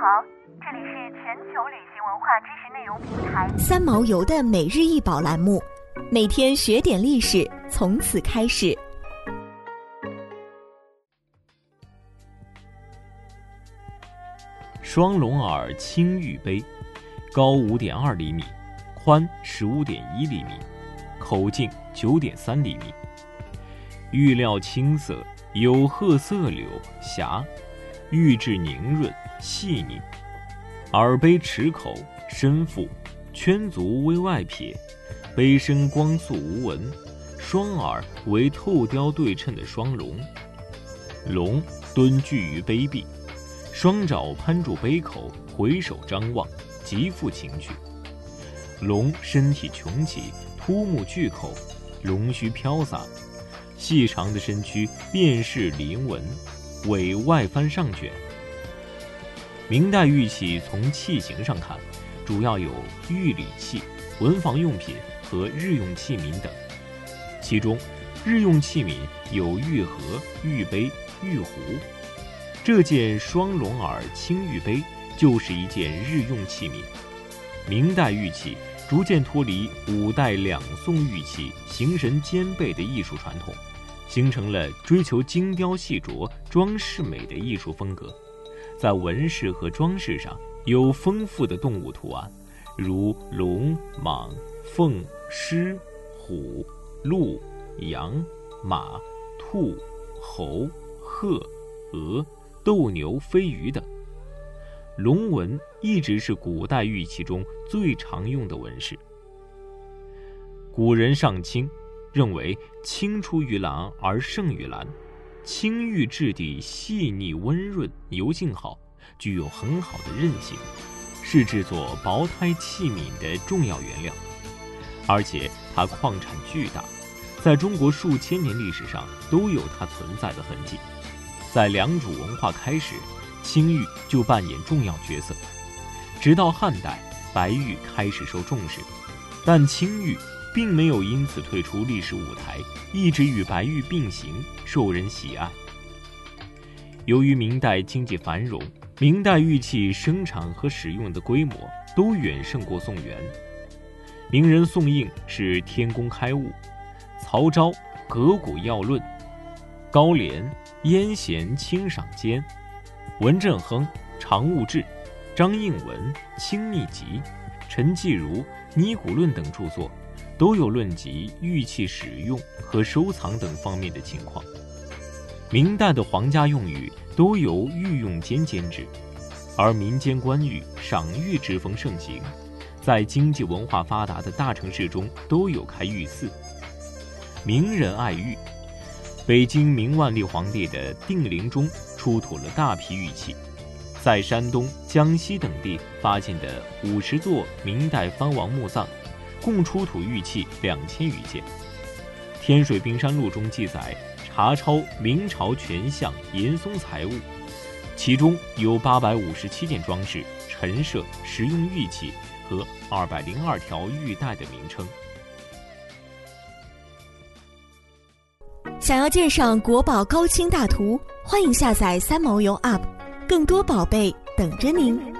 好，这里是全球旅行文化知识内容平台三毛游的每日一宝栏目，每天学点历史，从此开始。双龙耳青玉杯，高五点二厘米，宽十五点一厘米，口径九点三厘米。玉料青色，有褐色柳霞，玉质凝润细腻。耳杯齿口深腹，圈足微外撇，杯身光素无纹。双耳为透雕对称的双龙，龙蹲踞于杯壁。双爪攀住杯口，回首张望，极富情趣。龙身体穹起，突目巨口，龙须飘洒，细长的身躯遍饰鳞纹，尾外翻上卷。明代玉器从器型上看，主要有玉礼器、文房用品和日用器皿等。其中，日用器皿有玉盒、玉杯、玉壶。这件双龙耳青玉杯就是一件日用器皿。明代玉器逐渐脱离五代两宋玉器形神兼备的艺术传统，形成了追求精雕细琢、装饰美的艺术风格。在纹饰和装饰上有丰富的动物图案，如龙、蟒、凤、狮、虎、鹿、羊、马、兔、猴、鹤、鹅。斗牛、飞鱼等，龙纹一直是古代玉器中最常用的纹饰。古人上青，认为青出于蓝而胜于蓝，青玉质地细腻温润，油性好，具有很好的韧性，是制作薄胎器皿的重要原料。而且它矿产巨大，在中国数千年历史上都有它存在的痕迹。在良渚文化开始，青玉就扮演重要角色。直到汉代，白玉开始受重视，但青玉并没有因此退出历史舞台，一直与白玉并行，受人喜爱。由于明代经济繁荣，明代玉器生产和使用的规模都远胜过宋元。名人宋应是天工开物，曹昭革古要论，高廉。燕贤清赏间，文振亨常务志，张应文清秘籍，陈继儒尼古论等著作，都有论及玉器使用和收藏等方面的情况。明代的皇家用玉都由御用监监制，而民间官玉赏玉之风盛行，在经济文化发达的大城市中都有开玉寺。名人爱玉。北京明万历皇帝的定陵中出土了大批玉器，在山东、江西等地发现的五十座明代藩王墓葬，共出土玉器两千余件。《天水冰山录》中记载，查抄明朝权相严嵩财物，其中有八百五十七件装饰、陈设、实用玉器和二百零二条玉带的名称。想要鉴赏国宝高清大图，欢迎下载三毛游 App，更多宝贝等着您。